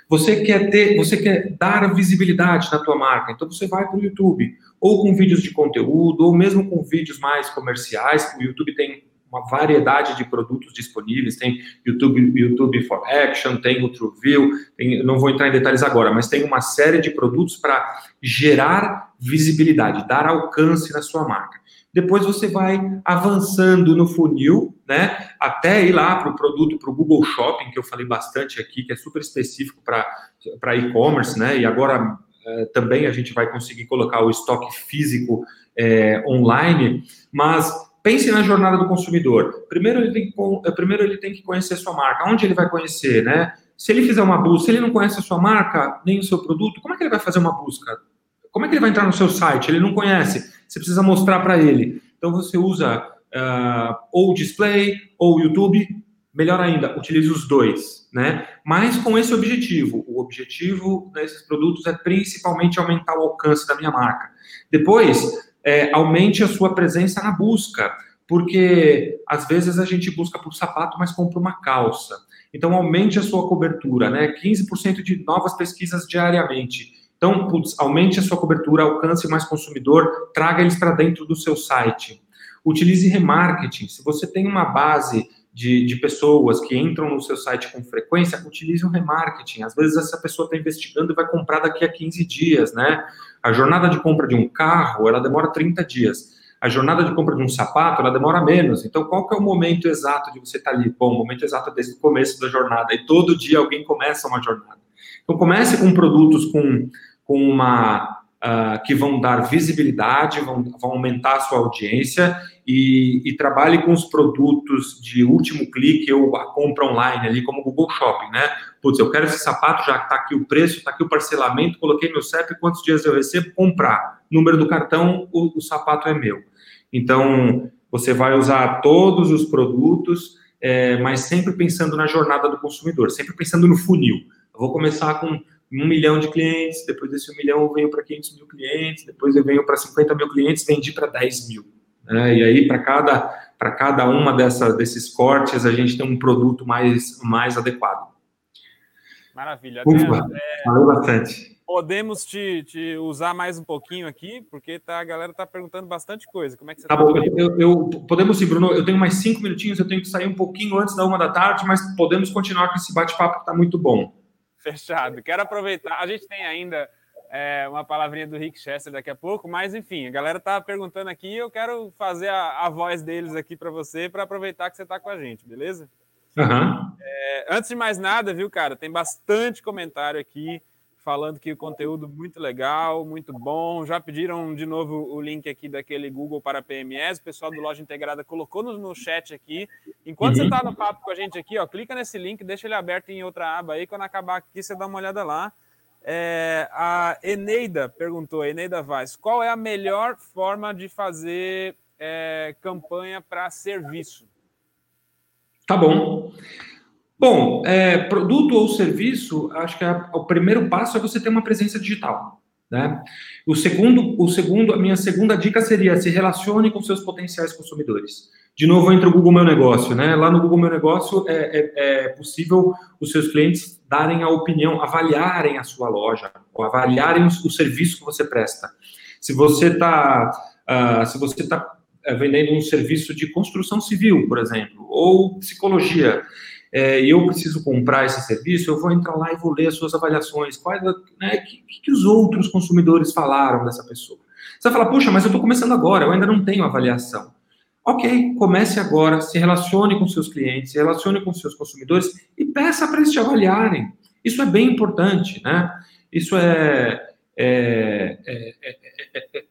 Você quer ter, você quer dar visibilidade na tua marca, então você vai para o YouTube, ou com vídeos de conteúdo, ou mesmo com vídeos mais comerciais. O YouTube tem uma variedade de produtos disponíveis, tem YouTube, YouTube for Action, tem o TrueView, tem, não vou entrar em detalhes agora, mas tem uma série de produtos para gerar visibilidade, dar alcance na sua marca. Depois você vai avançando no funil, né, até ir lá para o produto, para o Google Shopping, que eu falei bastante aqui, que é super específico para e-commerce, né, e agora também a gente vai conseguir colocar o estoque físico é, online, mas pense na jornada do consumidor. Primeiro ele, tem que, primeiro ele tem que conhecer a sua marca. Onde ele vai conhecer, né? Se ele fizer uma busca, se ele não conhece a sua marca, nem o seu produto, como é que ele vai fazer uma busca? Como é que ele vai entrar no seu site? Ele não conhece. Você precisa mostrar para ele. Então você usa uh, ou display ou YouTube. Melhor ainda, utilize os dois, né? Mas com esse objetivo. O objetivo desses produtos é principalmente aumentar o alcance da minha marca. Depois, é, aumente a sua presença na busca, porque às vezes a gente busca por sapato, mas compra uma calça. Então, aumente a sua cobertura, né? 15% de novas pesquisas diariamente. Então, putz, aumente a sua cobertura, alcance mais consumidor, traga eles para dentro do seu site. Utilize remarketing. Se você tem uma base de, de, pessoas que entram no seu site com frequência, utilize o remarketing. Às vezes essa pessoa está investigando e vai comprar daqui a 15 dias, né? A jornada de compra de um carro, ela demora 30 dias. A jornada de compra de um sapato, ela demora menos. Então, qual que é o momento exato de você estar tá ali? Bom, o momento exato é desde o começo da jornada. E todo dia alguém começa uma jornada. Então, comece com produtos com, com uma... Uh, que vão dar visibilidade, vão, vão aumentar a sua audiência e, e, trabalhe com os produtos de último clique ou a compra online ali, como o Google Shopping, né? Putz, eu quero esse sapato, já está aqui o preço, está aqui o parcelamento, coloquei meu CEP, quantos dias eu recebo? Comprar. Número do cartão, o, o sapato é meu. Então, você vai usar todos os produtos, é, mas sempre pensando na jornada do consumidor, sempre pensando no funil. Eu vou começar com um milhão de clientes, depois desse um milhão eu venho para 500 mil clientes, depois eu venho para 50 mil clientes, vendi para 10 mil. Né? E aí, para cada, para cada uma dessa, desses cortes, a gente tem um produto mais, mais adequado. Maravilha. Ufa, é... Valeu bastante podemos te, te, usar mais um pouquinho aqui, porque tá, a galera tá perguntando bastante coisa. Como é que você tá? tá bom, eu, eu, podemos sim, Bruno. Eu tenho mais cinco minutinhos, eu tenho que sair um pouquinho antes da uma da tarde, mas podemos continuar com esse bate-papo que está muito bom. Fechado. Quero aproveitar. A gente tem ainda é, uma palavrinha do Rick Chester daqui a pouco, mas enfim, a galera tá perguntando aqui. Eu quero fazer a, a voz deles aqui para você, para aproveitar que você está com a gente, beleza? Uhum. É, antes de mais nada, viu, cara, tem bastante comentário aqui falando que o conteúdo muito legal, muito bom. Já pediram de novo o link aqui daquele Google para PMS. O pessoal do Loja Integrada colocou no, no chat aqui. Enquanto uhum. você está no papo com a gente aqui, ó, clica nesse link, deixa ele aberto em outra aba aí. Quando acabar aqui, você dá uma olhada lá. É, a Eneida perguntou, Eneida Vaz, qual é a melhor forma de fazer é, campanha para serviço? Tá bom. Bom, é, produto ou serviço, acho que é, o primeiro passo é você ter uma presença digital. Né? O segundo, o segundo, a minha segunda dica seria se relacione com seus potenciais consumidores. De novo, entra o Google Meu Negócio, né? Lá no Google Meu Negócio é, é, é possível os seus clientes darem a opinião, avaliarem a sua loja, ou avaliarem o, serviço que você presta. Se você está uh, se você está é, vendendo um serviço de construção civil, por exemplo, ou psicologia, é, eu preciso comprar esse serviço, eu vou entrar lá e vou ler as suas avaliações, quais, né, que, que os outros consumidores falaram dessa pessoa. Você vai falar, puxa, mas eu estou começando agora, eu ainda não tenho avaliação. Ok, comece agora, se relacione com seus clientes, se relacione com seus consumidores e peça para eles te avaliarem. Isso é bem importante, né? Isso é, é,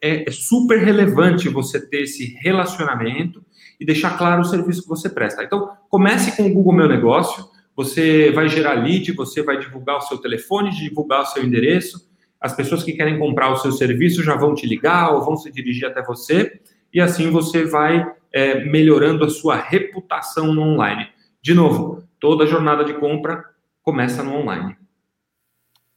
é, é, super relevante você ter esse relacionamento e deixar claro o serviço que você presta. Então, comece com o Google Meu Negócio, você vai gerar lead, você vai divulgar o seu telefone, divulgar o seu endereço, as pessoas que querem comprar o seu serviço já vão te ligar ou vão se dirigir até você, e assim você vai é, melhorando a sua reputação no online. De novo, toda jornada de compra começa no online.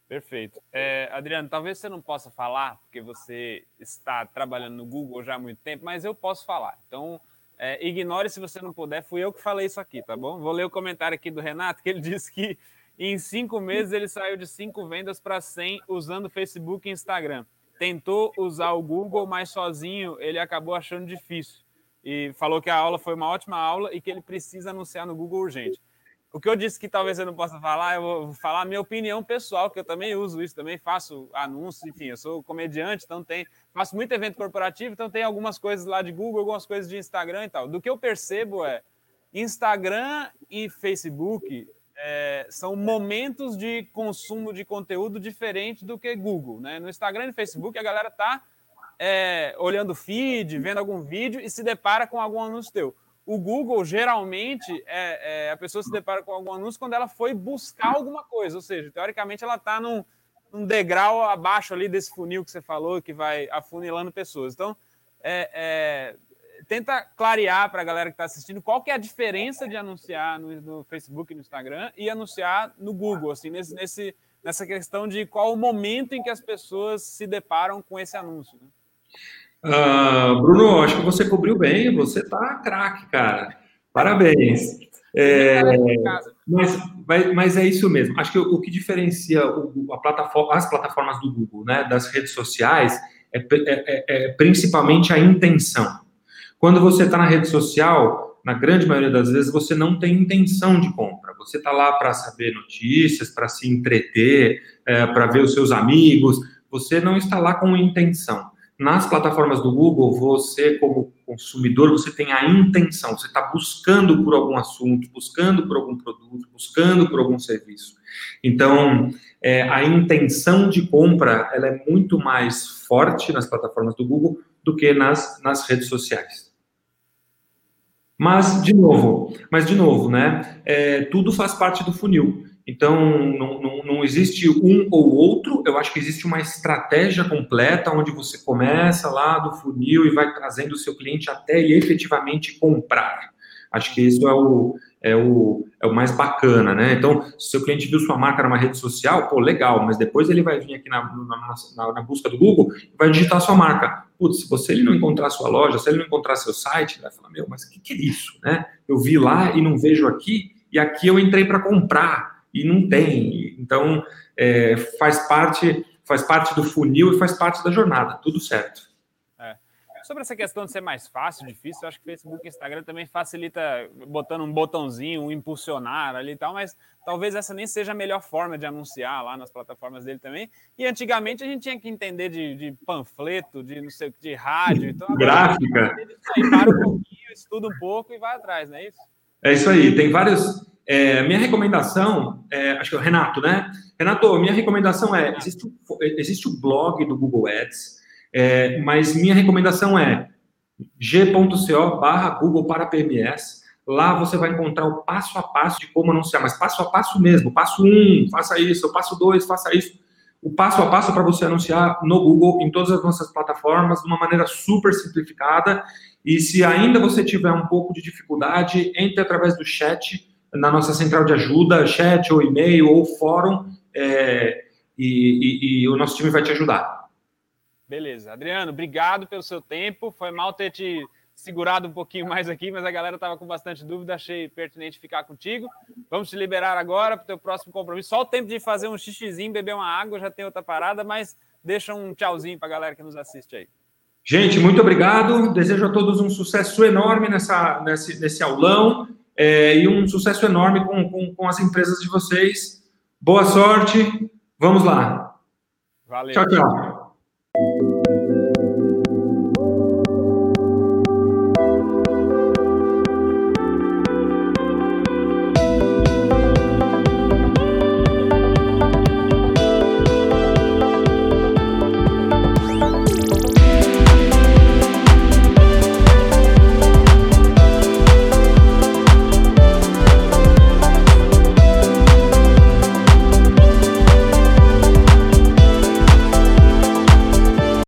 Perfeito. É, Adriano, talvez você não possa falar, porque você está trabalhando no Google já há muito tempo, mas eu posso falar. Então, é, ignore se você não puder, fui eu que falei isso aqui, tá bom? Vou ler o comentário aqui do Renato, que ele disse que em cinco meses ele saiu de cinco vendas para 100 usando Facebook e Instagram. Tentou usar o Google, mas sozinho ele acabou achando difícil. E falou que a aula foi uma ótima aula e que ele precisa anunciar no Google urgente. O que eu disse que talvez eu não possa falar, eu vou falar a minha opinião pessoal, que eu também uso isso, também faço anúncios, enfim, eu sou comediante, então tem, faço muito evento corporativo, então tem algumas coisas lá de Google, algumas coisas de Instagram e tal. Do que eu percebo é, Instagram e Facebook é, são momentos de consumo de conteúdo diferente do que Google, né? No Instagram e Facebook a galera tá é, olhando feed, vendo algum vídeo e se depara com algum anúncio teu. O Google, geralmente, é, é, a pessoa se depara com algum anúncio quando ela foi buscar alguma coisa, ou seja, teoricamente ela está num, num, degrau abaixo ali desse funil que você falou, que vai afunilando pessoas. Então, é, é tenta clarear para a galera que está assistindo qual que é a diferença de anunciar no, no, Facebook e no Instagram e anunciar no Google, assim, nesse, nesse, nessa questão de qual o momento em que as pessoas se deparam com esse anúncio. Né? Uh, Bruno, acho que você cobriu bem, você tá craque, cara. Parabéns. É, mas, mas é isso mesmo. Acho que o, que diferencia o, a plataforma, as plataformas do Google, né, das redes sociais, é, é, é, é principalmente a intenção. Quando você está na rede social, na grande maioria das vezes, você não tem intenção de compra. Você está lá para saber notícias, para se entreter, é, para ver os seus amigos. Você não está lá com intenção. Nas plataformas do Google, você, como consumidor, você tem a intenção. Você está buscando por algum assunto, buscando por algum produto, buscando por algum serviço. Então, é, a intenção de compra ela é muito mais forte nas plataformas do Google do que nas, nas redes sociais. Mas, de novo, mas de novo, né? É, tudo faz parte do funil. Então, não, não, não, existe um ou outro, eu acho que existe uma estratégia completa onde você começa lá do funil e vai trazendo o seu cliente até ele efetivamente comprar. Acho que isso é o, é o, é o mais bacana, né? Então, se o seu cliente viu sua marca numa rede social, pô, legal, mas depois ele vai vir aqui na, na, na, na busca do Google e vai digitar sua marca. Putz, se você ele não encontrar sua loja, se ele não encontrar seu site, ele vai falar, meu, mas o que, que é isso, né? Eu vi lá e não vejo aqui, e aqui eu entrei para comprar e não tem. Então, é, faz parte faz parte do funil e faz parte da jornada, tudo certo. Sobre essa questão de ser mais fácil, difícil, eu acho que Facebook e Instagram também facilita botando um botãozinho, um impulsionar ali e tal, mas talvez essa nem seja a melhor forma de anunciar lá nas plataformas dele também. E antigamente a gente tinha que entender de, de panfleto, de não sei de rádio, então gráfica. Para um pouquinho, estuda um pouco e vai atrás, não é isso? É isso aí, tem vários. É, minha recomendação, é, acho que é o Renato, né? Renato, minha recomendação é: existe, existe o blog do Google Ads. É, mas minha recomendação é g.co barra Google para PMS. Lá você vai encontrar o passo a passo de como anunciar, mas passo a passo mesmo. Passo um, faça isso. Passo dois, faça isso. O passo a passo para você anunciar no Google, em todas as nossas plataformas, de uma maneira super simplificada. E se ainda você tiver um pouco de dificuldade, entre através do chat na nossa central de ajuda, chat ou e-mail ou fórum, é, e, e, e o nosso time vai te ajudar. Beleza. Adriano, obrigado pelo seu tempo. Foi mal ter te segurado um pouquinho mais aqui, mas a galera estava com bastante dúvida. Achei pertinente ficar contigo. Vamos te liberar agora para o teu próximo compromisso. Só o tempo de fazer um xixizinho, beber uma água, já tem outra parada, mas deixa um tchauzinho para a galera que nos assiste aí. Gente, muito obrigado. Desejo a todos um sucesso enorme nessa, nesse, nesse aulão é, e um sucesso enorme com, com, com as empresas de vocês. Boa sorte. Vamos lá. Valeu. Tchau, tchau.